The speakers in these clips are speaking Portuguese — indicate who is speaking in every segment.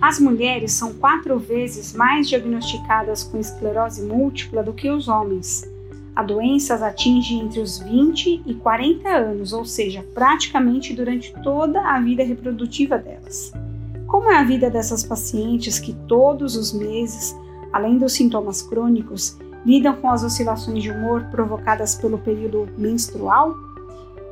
Speaker 1: As mulheres são quatro vezes mais diagnosticadas com esclerose múltipla do que os homens. A doença as atinge entre os 20 e 40 anos, ou seja, praticamente durante toda a vida reprodutiva delas. Como é a vida dessas pacientes que todos os meses, além dos sintomas crônicos, lidam com as oscilações de humor provocadas pelo período menstrual?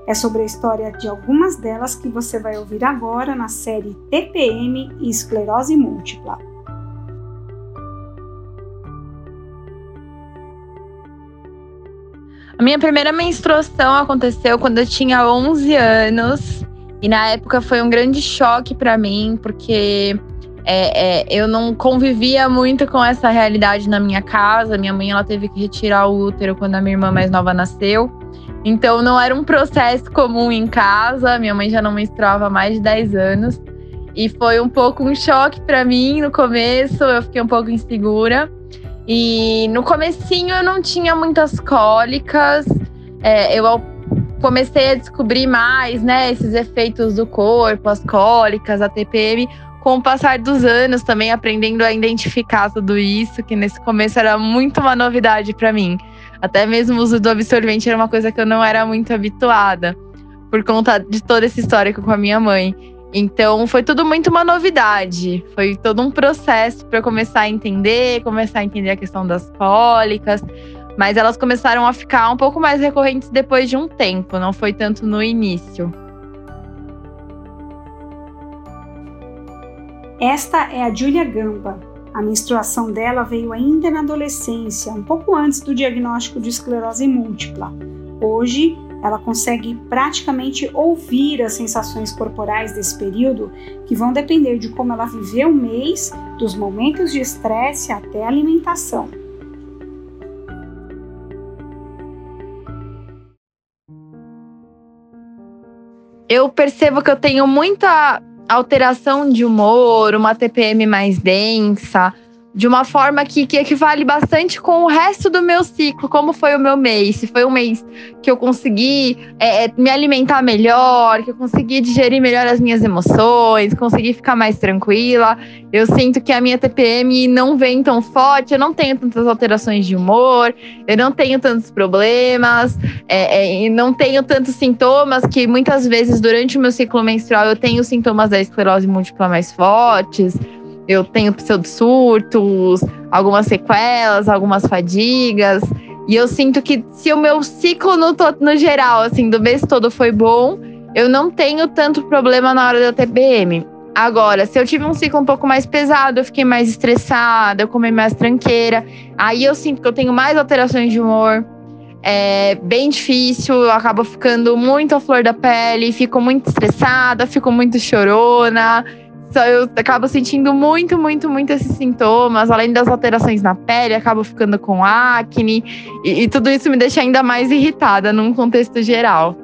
Speaker 1: É sobre a história de algumas delas que você vai ouvir agora na série TPM e esclerose múltipla.
Speaker 2: A minha primeira menstruação aconteceu quando eu tinha 11 anos. E na época foi um grande choque para mim, porque é, é, eu não convivia muito com essa realidade na minha casa. Minha mãe ela teve que retirar o útero quando a minha irmã mais nova nasceu. Então não era um processo comum em casa. Minha mãe já não menstruava há mais de 10 anos. E foi um pouco um choque para mim no começo. Eu fiquei um pouco insegura. E no comecinho eu não tinha muitas cólicas. É, eu comecei a descobrir mais, né, esses efeitos do corpo, as cólicas, a TPM, com o passar dos anos também aprendendo a identificar tudo isso, que nesse começo era muito uma novidade para mim. Até mesmo o uso do absorvente era uma coisa que eu não era muito habituada, por conta de toda essa história com a minha mãe. Então foi tudo muito uma novidade. Foi todo um processo para começar a entender, começar a entender a questão das cólicas. Mas elas começaram a ficar um pouco mais recorrentes depois de um tempo, não foi tanto no início.
Speaker 1: Esta é a Julia Gamba. A menstruação dela veio ainda na adolescência, um pouco antes do diagnóstico de esclerose múltipla. Hoje, ela consegue praticamente ouvir as sensações corporais desse período, que vão depender de como ela viveu o mês, dos momentos de estresse até a alimentação.
Speaker 2: Eu percebo que eu tenho muita alteração de humor, uma TPM mais densa, de uma forma que, que equivale bastante com o resto do meu ciclo, como foi o meu mês. Se foi um mês que eu consegui é, é, me alimentar melhor, que eu consegui digerir melhor as minhas emoções, consegui ficar mais tranquila. Eu sinto que a minha TPM não vem tão forte, eu não tenho tantas alterações de humor, eu não tenho tantos problemas, é, é, não tenho tantos sintomas que muitas vezes durante o meu ciclo menstrual eu tenho sintomas da esclerose múltipla mais fortes eu tenho pseudo-surtos, algumas sequelas, algumas fadigas. E eu sinto que se o meu ciclo no, no geral, assim, do mês todo foi bom, eu não tenho tanto problema na hora da TPM. Agora, se eu tive um ciclo um pouco mais pesado, eu fiquei mais estressada, eu comi mais tranqueira, aí eu sinto que eu tenho mais alterações de humor. É bem difícil, eu acabo ficando muito à flor da pele, fico muito estressada, fico muito chorona. Eu acabo sentindo muito, muito, muito esses sintomas, além das alterações na pele, acabo ficando com acne, e, e tudo isso me deixa ainda mais irritada num contexto geral.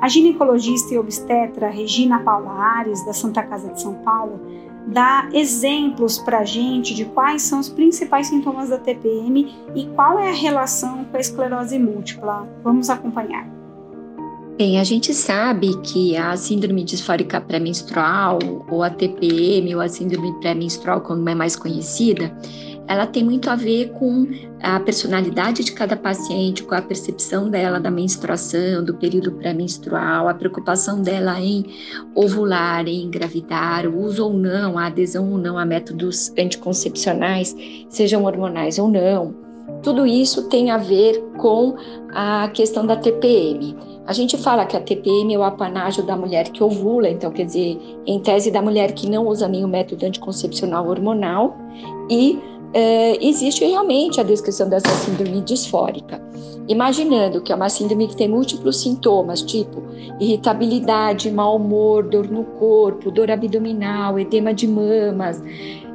Speaker 1: A ginecologista e obstetra Regina Paula Ares, da Santa Casa de São Paulo, dá exemplos para a gente de quais são os principais sintomas da TPM e qual é a relação com a esclerose múltipla. Vamos acompanhar.
Speaker 3: Bem, a gente sabe que a síndrome disfórica pré-menstrual, ou a TPM, ou a síndrome pré-menstrual, como é mais conhecida, ela tem muito a ver com a personalidade de cada paciente, com a percepção dela da menstruação, do período pré-menstrual, a preocupação dela em ovular, em engravidar, o uso ou não, a adesão ou não a métodos anticoncepcionais, sejam hormonais ou não. Tudo isso tem a ver com a questão da TPM. A gente fala que a TPM é o apanágio da mulher que ovula, então quer dizer, em tese da mulher que não usa nenhum método anticoncepcional hormonal e é, existe realmente a descrição dessa síndrome disfórica. Imaginando que é uma síndrome que tem múltiplos sintomas, tipo irritabilidade, mau humor, dor no corpo, dor abdominal, edema de mamas,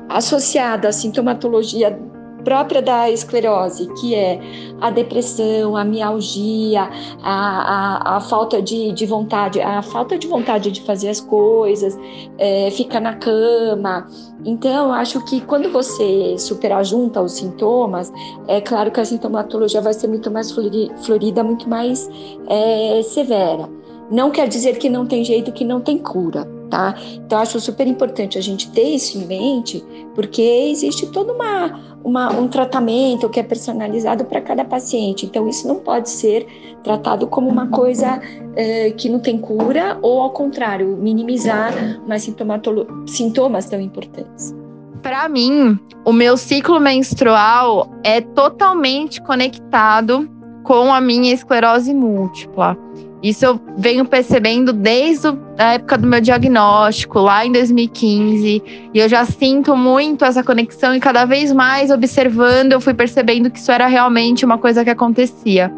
Speaker 3: associada à sintomatologia própria da esclerose, que é a depressão, a mialgia, a, a, a falta de, de, vontade, a falta de vontade de fazer as coisas, é, fica na cama. Então, acho que quando você superar junto os sintomas, é claro que a sintomatologia vai ser muito mais florida, muito mais é, severa. Não quer dizer que não tem jeito, que não tem cura tá? Então, acho super importante a gente ter isso em mente, porque existe todo uma, uma um tratamento que é personalizado para cada paciente. Então, isso não pode ser tratado como uma coisa é, que não tem cura, ou ao contrário, minimizar mais sintomas tão importantes.
Speaker 2: Para mim, o meu ciclo menstrual é totalmente conectado com a minha esclerose múltipla. Isso eu venho percebendo desde a época do meu diagnóstico, lá em 2015. E eu já sinto muito essa conexão e cada vez mais observando, eu fui percebendo que isso era realmente uma coisa que acontecia.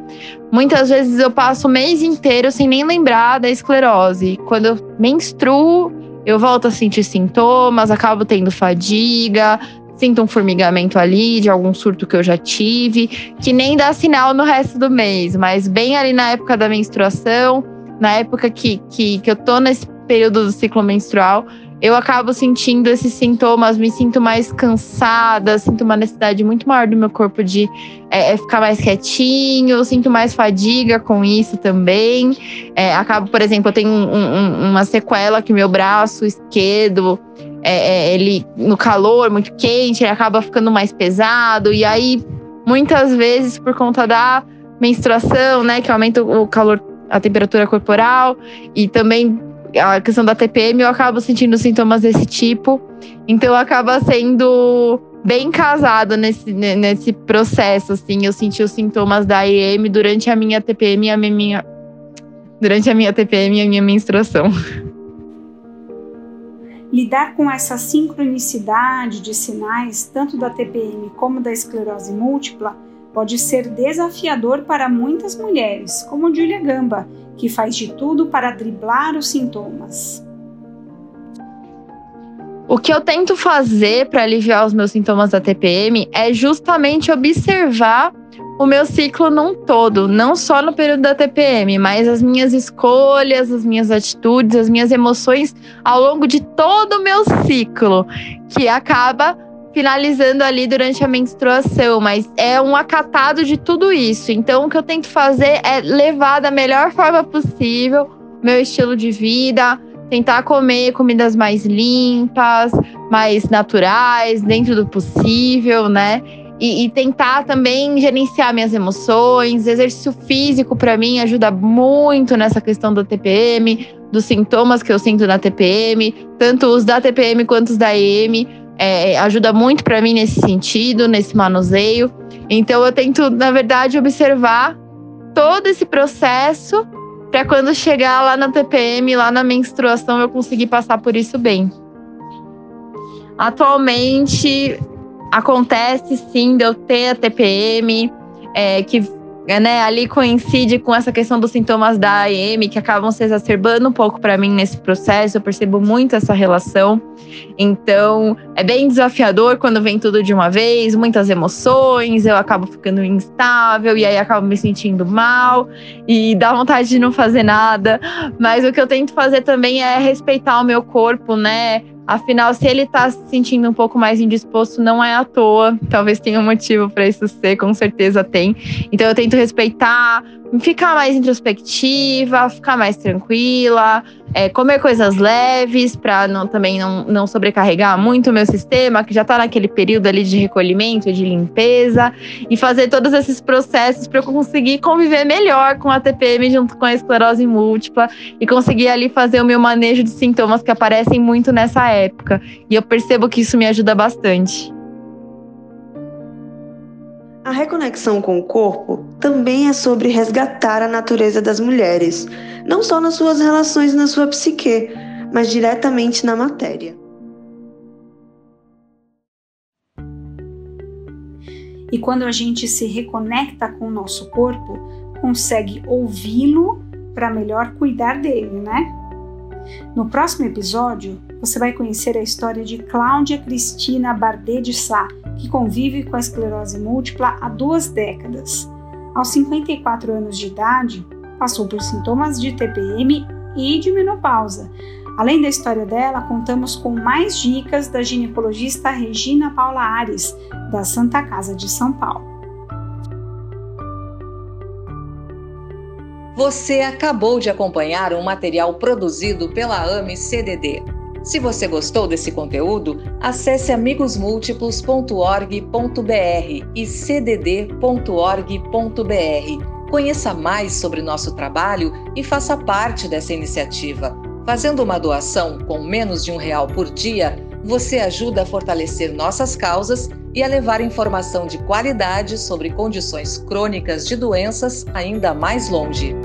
Speaker 2: Muitas vezes eu passo o mês inteiro sem nem lembrar da esclerose. Quando eu menstruo, eu volto a sentir sintomas, acabo tendo fadiga, sinto um formigamento ali de algum surto que eu já tive, que nem dá sinal no resto do mês, mas bem ali na época da menstruação, na época que, que, que eu tô nesse período do ciclo menstrual, eu acabo sentindo esses sintomas, me sinto mais cansada, sinto uma necessidade muito maior do meu corpo de é, é ficar mais quietinho, sinto mais fadiga com isso também. É, acabo, por exemplo, eu tenho um, um, uma sequela que meu braço esquerdo é, é, ele no calor muito quente, ele acaba ficando mais pesado. E aí, muitas vezes, por conta da menstruação, né, que aumenta o calor, a temperatura corporal, e também a questão da TPM, eu acabo sentindo sintomas desse tipo. Então, acaba sendo bem casado nesse, nesse processo, assim. Eu senti os sintomas da EM durante a minha TPM e a minha. Durante a minha TPM e a minha menstruação.
Speaker 1: Lidar com essa sincronicidade de sinais, tanto da TPM como da esclerose múltipla, pode ser desafiador para muitas mulheres, como Julia Gamba, que faz de tudo para driblar os sintomas.
Speaker 2: O que eu tento fazer para aliviar os meus sintomas da TPM é justamente observar o meu ciclo num todo, não só no período da TPM, mas as minhas escolhas, as minhas atitudes, as minhas emoções ao longo de todo o meu ciclo, que acaba finalizando ali durante a menstruação, mas é um acatado de tudo isso. Então, o que eu tento fazer é levar da melhor forma possível meu estilo de vida, tentar comer comidas mais limpas, mais naturais, dentro do possível, né? E, e, tentar também gerenciar minhas emoções. Exercício físico, para mim, ajuda muito nessa questão da TPM, dos sintomas que eu sinto na TPM, tanto os da TPM quanto os da EM. É, ajuda muito para mim nesse sentido, nesse manuseio. Então, eu tento, na verdade, observar todo esse processo para quando chegar lá na TPM, lá na menstruação, eu conseguir passar por isso bem. Atualmente, acontece sim de eu ter a TPM, é, que né, ali coincide com essa questão dos sintomas da AM, que acabam se exacerbando um pouco para mim nesse processo. Eu percebo muito essa relação. Então, é bem desafiador quando vem tudo de uma vez, muitas emoções, eu acabo ficando instável e aí acabo me sentindo mal e dá vontade de não fazer nada. Mas o que eu tento fazer também é respeitar o meu corpo, né? Afinal, se ele tá se sentindo um pouco mais indisposto, não é à toa. Talvez tenha um motivo para isso ser, com certeza tem. Então eu tento respeitar, ficar mais introspectiva, ficar mais tranquila, é, comer coisas leves para não, também não, não sobrecarregar muito o meu sistema, que já está naquele período ali de recolhimento, de limpeza, e fazer todos esses processos para eu conseguir conviver melhor com a TPM junto com a esclerose múltipla e conseguir ali fazer o meu manejo de sintomas que aparecem muito nessa época. E eu percebo que isso me ajuda bastante.
Speaker 4: A reconexão com o corpo também é sobre resgatar a natureza das mulheres, não só nas suas relações na sua psique, mas diretamente na matéria.
Speaker 1: E quando a gente se reconecta com o nosso corpo, consegue ouvi-lo para melhor cuidar dele, né? No próximo episódio, você vai conhecer a história de Cláudia Cristina Bardet de Sá, que convive com a esclerose múltipla há duas décadas. Aos 54 anos de idade, passou por sintomas de TPM e de menopausa. Além da história dela, contamos com mais dicas da ginecologista Regina Paula Ares, da Santa Casa de São Paulo.
Speaker 5: Você acabou de acompanhar um material produzido pela AME CDD. Se você gostou desse conteúdo, acesse amigosmúltiplos.org.br e cdd.org.br. Conheça mais sobre nosso trabalho e faça parte dessa iniciativa. Fazendo uma doação com menos de um real por dia, você ajuda a fortalecer nossas causas e a levar informação de qualidade sobre condições crônicas de doenças ainda mais longe.